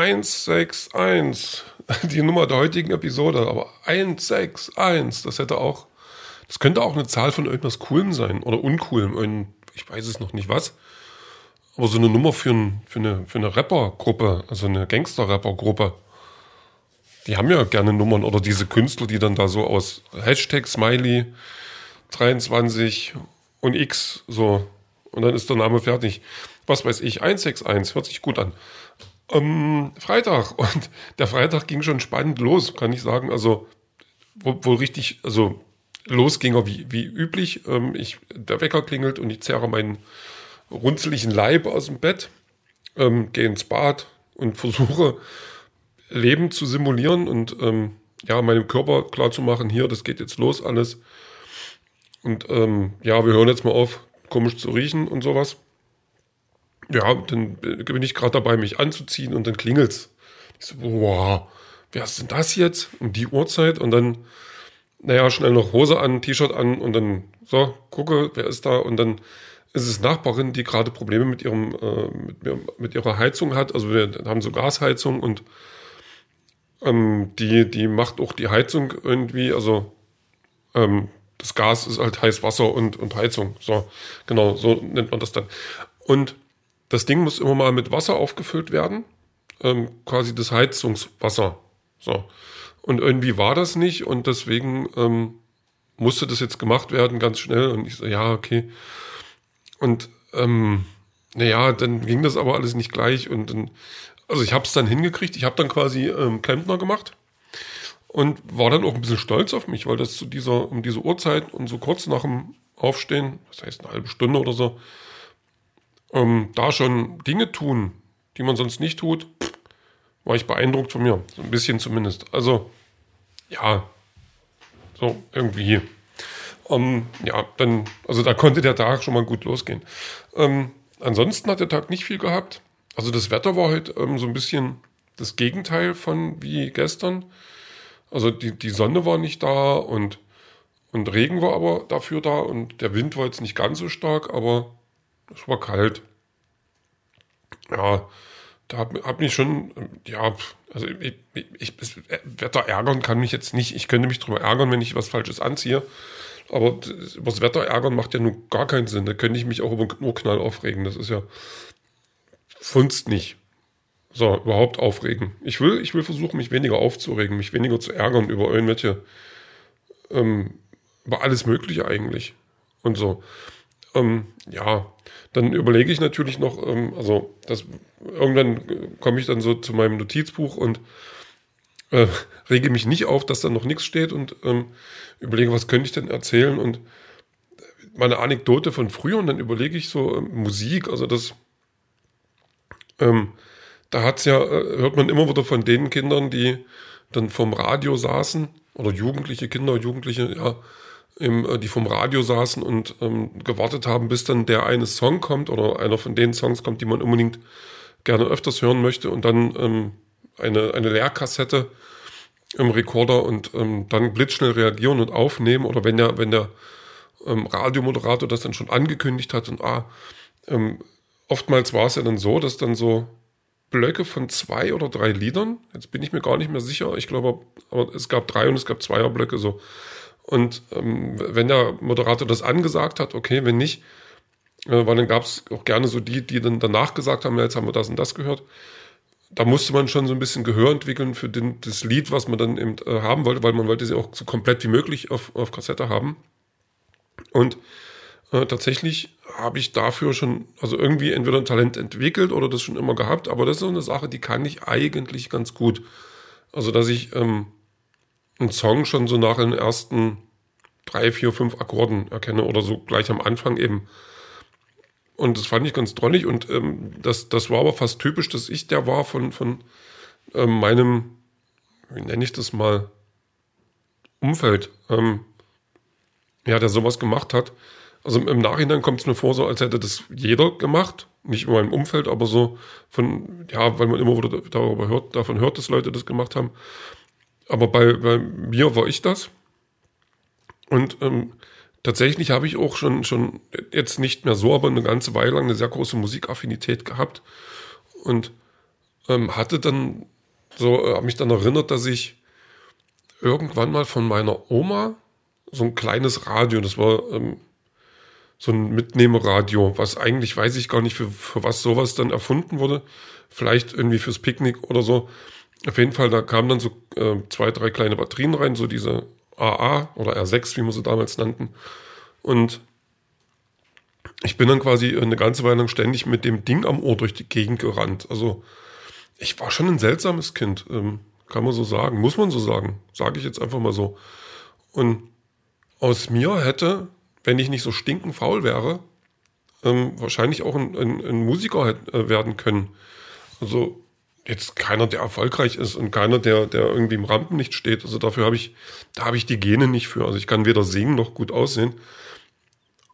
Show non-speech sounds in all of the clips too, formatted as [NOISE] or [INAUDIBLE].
161, [LAUGHS] die Nummer der heutigen Episode, aber 161, das hätte auch, das könnte auch eine Zahl von irgendwas Coolem sein oder Uncoolem, ich weiß es noch nicht was. Aber so eine Nummer für, ein, für eine, für eine Rapper-Gruppe, also eine Gangster-Rapper-Gruppe, die haben ja gerne Nummern oder diese Künstler, die dann da so aus Hashtag Smiley 23 und X so und dann ist der Name fertig. Was weiß ich, 161, hört sich gut an. Ähm, Freitag [LAUGHS] und der Freitag ging schon spannend los, kann ich sagen. Also wohl richtig, also los ging er wie, wie üblich. Ähm, ich, der Wecker klingelt und ich zerre meinen runzeligen Leib aus dem Bett, ähm, gehe ins Bad und [LAUGHS] versuche Leben zu simulieren und ähm, ja, meinem Körper klarzumachen, hier, das geht jetzt los alles. Und ähm, ja, wir hören jetzt mal auf, komisch zu riechen und sowas. Ja, dann bin ich gerade dabei, mich anzuziehen und dann klingelt's. Ich so, wow, wer ist denn das jetzt? Um die Uhrzeit und dann, naja, schnell noch Hose an, T-Shirt an und dann so, gucke, wer ist da und dann ist es Nachbarin, die gerade Probleme mit ihrem, äh, mit, mit, ihrer Heizung hat. Also wir haben so Gasheizung und ähm, die, die macht auch die Heizung irgendwie, also ähm, das Gas ist halt heiß Wasser und, und Heizung. So, genau, so nennt man das dann. Und das Ding muss immer mal mit Wasser aufgefüllt werden. Ähm, quasi das Heizungswasser. So. Und irgendwie war das nicht und deswegen ähm, musste das jetzt gemacht werden, ganz schnell. Und ich so, ja, okay. Und ähm, naja, dann ging das aber alles nicht gleich. Und dann, also ich habe es dann hingekriegt. Ich habe dann quasi ähm, Klempner gemacht und war dann auch ein bisschen stolz auf mich, weil das zu dieser, um diese Uhrzeit und so kurz nach dem Aufstehen, das heißt eine halbe Stunde oder so, ähm, da schon Dinge tun, die man sonst nicht tut, war ich beeindruckt von mir. So ein bisschen zumindest. Also, ja, so irgendwie. Ähm, ja, dann, also da konnte der Tag schon mal gut losgehen. Ähm, ansonsten hat der Tag nicht viel gehabt. Also das Wetter war heute ähm, so ein bisschen das Gegenteil von wie gestern. Also die, die Sonne war nicht da und, und Regen war aber dafür da und der Wind war jetzt nicht ganz so stark, aber es war kalt. Ja, da hat, hat mich schon, ja, also ich, ich, ich, Wetter ärgern kann mich jetzt nicht. Ich könnte mich darüber ärgern, wenn ich was Falsches anziehe. Aber über das Wetter ärgern macht ja nun gar keinen Sinn. Da könnte ich mich auch über den Urknall aufregen. Das ist ja Funst nicht. So, überhaupt aufregen. Ich will, ich will versuchen, mich weniger aufzuregen, mich weniger zu ärgern über irgendwelche, ähm, über alles Mögliche eigentlich. Und so. Ähm, ja, dann überlege ich natürlich noch, ähm, also das, irgendwann komme ich dann so zu meinem Notizbuch und äh, rege mich nicht auf, dass da noch nichts steht und ähm, überlege, was könnte ich denn erzählen und meine Anekdote von früher und dann überlege ich so ähm, Musik, also das ähm, da hat's ja, äh, hört man immer wieder von den Kindern, die dann vom Radio saßen, oder jugendliche Kinder, Jugendliche, ja, im, äh, die vom Radio saßen und ähm, gewartet haben, bis dann der eine Song kommt oder einer von den Songs kommt, die man unbedingt gerne öfters hören möchte und dann ähm, eine, eine Leerkassette im Rekorder und ähm, dann blitzschnell reagieren und aufnehmen oder wenn der, wenn der ähm, Radiomoderator das dann schon angekündigt hat und ah, ähm, oftmals war es ja dann so, dass dann so Blöcke von zwei oder drei Liedern. Jetzt bin ich mir gar nicht mehr sicher. Ich glaube, aber es gab drei und es gab Zweierblöcke so. Und ähm, wenn der Moderator das angesagt hat, okay, wenn nicht, äh, weil dann gab es auch gerne so die, die dann danach gesagt haben, ja, jetzt haben wir das und das gehört. Da musste man schon so ein bisschen Gehör entwickeln für den, das Lied, was man dann eben äh, haben wollte, weil man wollte sie auch so komplett wie möglich auf, auf Kassette haben. Und äh, tatsächlich habe ich dafür schon, also irgendwie entweder ein Talent entwickelt oder das schon immer gehabt, aber das ist so eine Sache, die kann ich eigentlich ganz gut. Also, dass ich ähm, einen Song schon so nach den ersten drei, vier, fünf Akkorden erkenne oder so gleich am Anfang eben. Und das fand ich ganz drollig und ähm, das, das war aber fast typisch, dass ich der war von, von ähm, meinem, wie nenne ich das mal, Umfeld, ähm, ja, der sowas gemacht hat. Also im Nachhinein kommt es mir vor, so als hätte das jeder gemacht. Nicht in meinem Umfeld, aber so von, ja, weil man immer wieder darüber hört, davon hört, dass Leute das gemacht haben. Aber bei, bei mir war ich das. Und ähm, tatsächlich habe ich auch schon, schon jetzt nicht mehr so, aber eine ganze Weile lang eine sehr große Musikaffinität gehabt. Und ähm, hatte dann so, äh, habe mich dann erinnert, dass ich irgendwann mal von meiner Oma so ein kleines Radio, das war ähm, so ein Mitnehmeradio, was eigentlich weiß ich gar nicht, für, für was sowas dann erfunden wurde. Vielleicht irgendwie fürs Picknick oder so. Auf jeden Fall, da kamen dann so äh, zwei, drei kleine Batterien rein, so diese AA oder R6, wie wir sie damals nannten. Und ich bin dann quasi eine ganze Weile lang ständig mit dem Ding am Ohr durch die Gegend gerannt. Also ich war schon ein seltsames Kind, ähm, kann man so sagen, muss man so sagen, sage ich jetzt einfach mal so. Und aus mir hätte, wenn ich nicht so stinkend faul wäre, ähm, wahrscheinlich auch ein, ein, ein Musiker hätte, äh, werden können. Also jetzt keiner, der erfolgreich ist und keiner, der, der irgendwie im Rampenlicht steht. Also dafür habe ich, da habe ich die Gene nicht für. Also ich kann weder singen noch gut aussehen.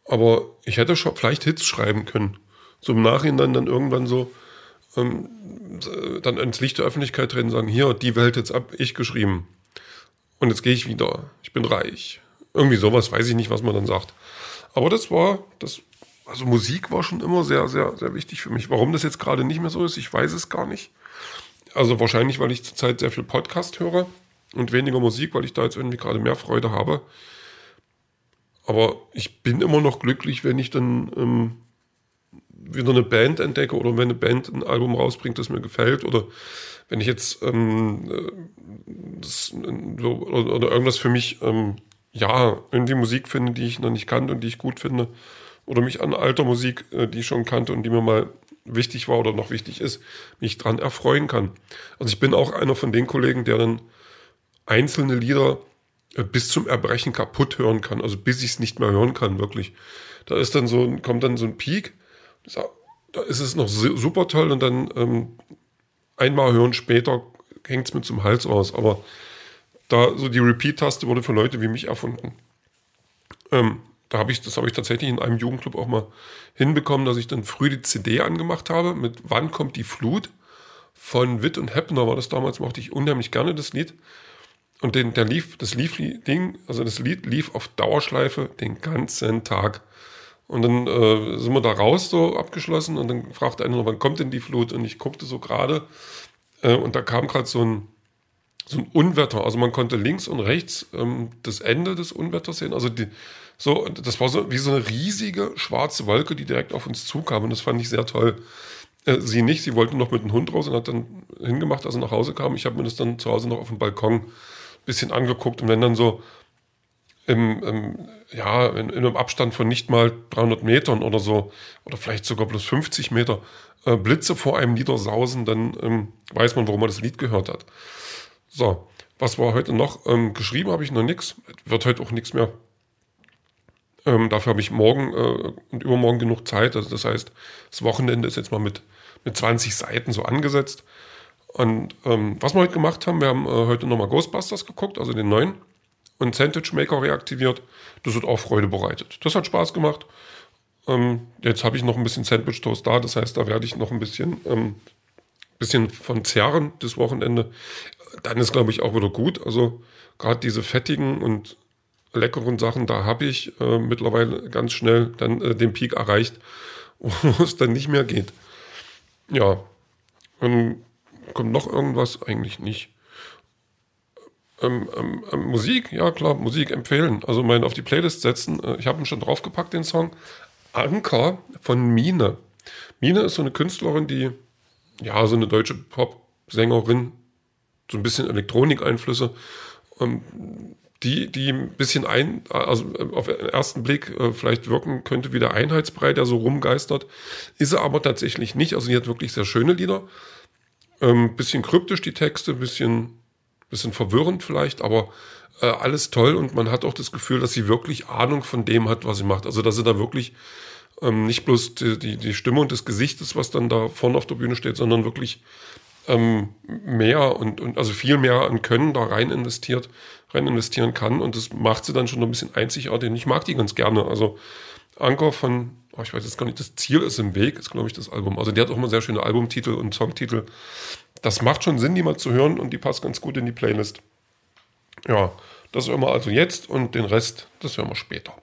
Aber ich hätte schon vielleicht Hits schreiben können. So im Nachhinein dann irgendwann so, ähm, dann ins Licht der Öffentlichkeit treten und sagen, hier, die Welt jetzt ab, ich geschrieben. Und jetzt gehe ich wieder. Ich bin reich. Irgendwie sowas, weiß ich nicht, was man dann sagt. Aber das war, das, also Musik war schon immer sehr, sehr, sehr wichtig für mich. Warum das jetzt gerade nicht mehr so ist, ich weiß es gar nicht. Also wahrscheinlich, weil ich zurzeit sehr viel Podcast höre und weniger Musik, weil ich da jetzt irgendwie gerade mehr Freude habe. Aber ich bin immer noch glücklich, wenn ich dann ähm, wieder eine Band entdecke oder wenn eine Band ein Album rausbringt, das mir gefällt oder wenn ich jetzt ähm, äh, das, oder, oder, irgendwas für mich, ähm, ja, irgendwie Musik finde, die ich noch nicht kannte und die ich gut finde oder mich an alter Musik, äh, die ich schon kannte und die mir mal wichtig war oder noch wichtig ist, mich dran erfreuen kann. Also ich bin auch einer von den Kollegen, der dann einzelne Lieder äh, bis zum Erbrechen kaputt hören kann, also bis ich es nicht mehr hören kann, wirklich. Da ist dann so, kommt dann so ein Peak, da ist es noch super toll und dann ähm, einmal hören später hängt es mir zum Hals raus. Aber da so die Repeat-Taste wurde für Leute wie mich erfunden. Ähm, da habe ich, das habe ich tatsächlich in einem Jugendclub auch mal hinbekommen, dass ich dann früh die CD angemacht habe mit Wann kommt die Flut von Witt und Heppner war das damals, mochte ich unheimlich gerne das Lied. Und den, der lief, das lief Ding, also das Lied lief auf Dauerschleife den ganzen Tag. Und dann äh, sind wir da raus, so abgeschlossen, und dann fragte einer, wann kommt denn die Flut? Und ich guckte so gerade, äh, und da kam gerade so ein, so ein Unwetter. Also man konnte links und rechts ähm, das Ende des Unwetters sehen. Also die, so, das war so wie so eine riesige schwarze Wolke, die direkt auf uns zukam. Und das fand ich sehr toll. Äh, sie nicht, sie wollte noch mit dem Hund raus und hat dann hingemacht, als er nach Hause kam. Ich habe mir das dann zu Hause noch auf dem Balkon bisschen angeguckt und wenn dann so im, im ja, in, in, einem Abstand von nicht mal 300 Metern oder so, oder vielleicht sogar bloß 50 Meter, äh, Blitze vor einem niedersausen, dann ähm, weiß man, warum man das Lied gehört hat. So, was war heute noch? Ähm, geschrieben habe ich noch nichts, wird heute auch nichts mehr. Ähm, dafür habe ich morgen äh, und übermorgen genug Zeit. Also das heißt, das Wochenende ist jetzt mal mit, mit 20 Seiten so angesetzt. Und ähm, was wir heute gemacht haben, wir haben äh, heute nochmal Ghostbusters geguckt, also den neuen, und Sandwich Maker reaktiviert. Das hat auch Freude bereitet. Das hat Spaß gemacht. Ähm, jetzt habe ich noch ein bisschen Sandwich Toast da, das heißt, da werde ich noch ein bisschen, ähm, bisschen von zerren das Wochenende. Dann ist, glaube ich, auch wieder gut. Also gerade diese fettigen und leckeren Sachen, da habe ich äh, mittlerweile ganz schnell dann äh, den Peak erreicht, [LAUGHS] wo es dann nicht mehr geht. Ja, ähm, Kommt noch irgendwas? Eigentlich nicht. Ähm, ähm, ähm, Musik, ja klar, Musik empfehlen. Also meinen auf die Playlist setzen. Äh, ich habe ihn schon draufgepackt, den Song. Anker von Mine. Mine ist so eine Künstlerin, die, ja, so eine deutsche Pop-Sängerin, so ein bisschen Elektronikeinflüsse, ähm, die, die ein bisschen ein, also äh, auf den ersten Blick äh, vielleicht wirken könnte wie der Einheitsbrei, der so rumgeistert, ist er aber tatsächlich nicht. Also die hat wirklich sehr schöne Lieder. Ähm, bisschen kryptisch die Texte, bisschen, bisschen verwirrend vielleicht, aber äh, alles toll und man hat auch das Gefühl, dass sie wirklich Ahnung von dem hat, was sie macht. Also dass sie da wirklich ähm, nicht bloß die, die, die Stimme und das Gesicht was dann da vorne auf der Bühne steht, sondern wirklich ähm, mehr und, und also viel mehr an Können da rein investiert, rein investieren kann und das macht sie dann schon ein bisschen einzigartig. Und ich mag die ganz gerne. Also Anker von oh, ich weiß jetzt gar nicht, das Ziel ist im Weg, ist glaube ich das Album. Also die hat auch immer sehr schöne Albumtitel und Songtitel. Das macht schon Sinn, die mal zu hören und die passt ganz gut in die Playlist. Ja, das hören wir also jetzt und den Rest, das hören wir später.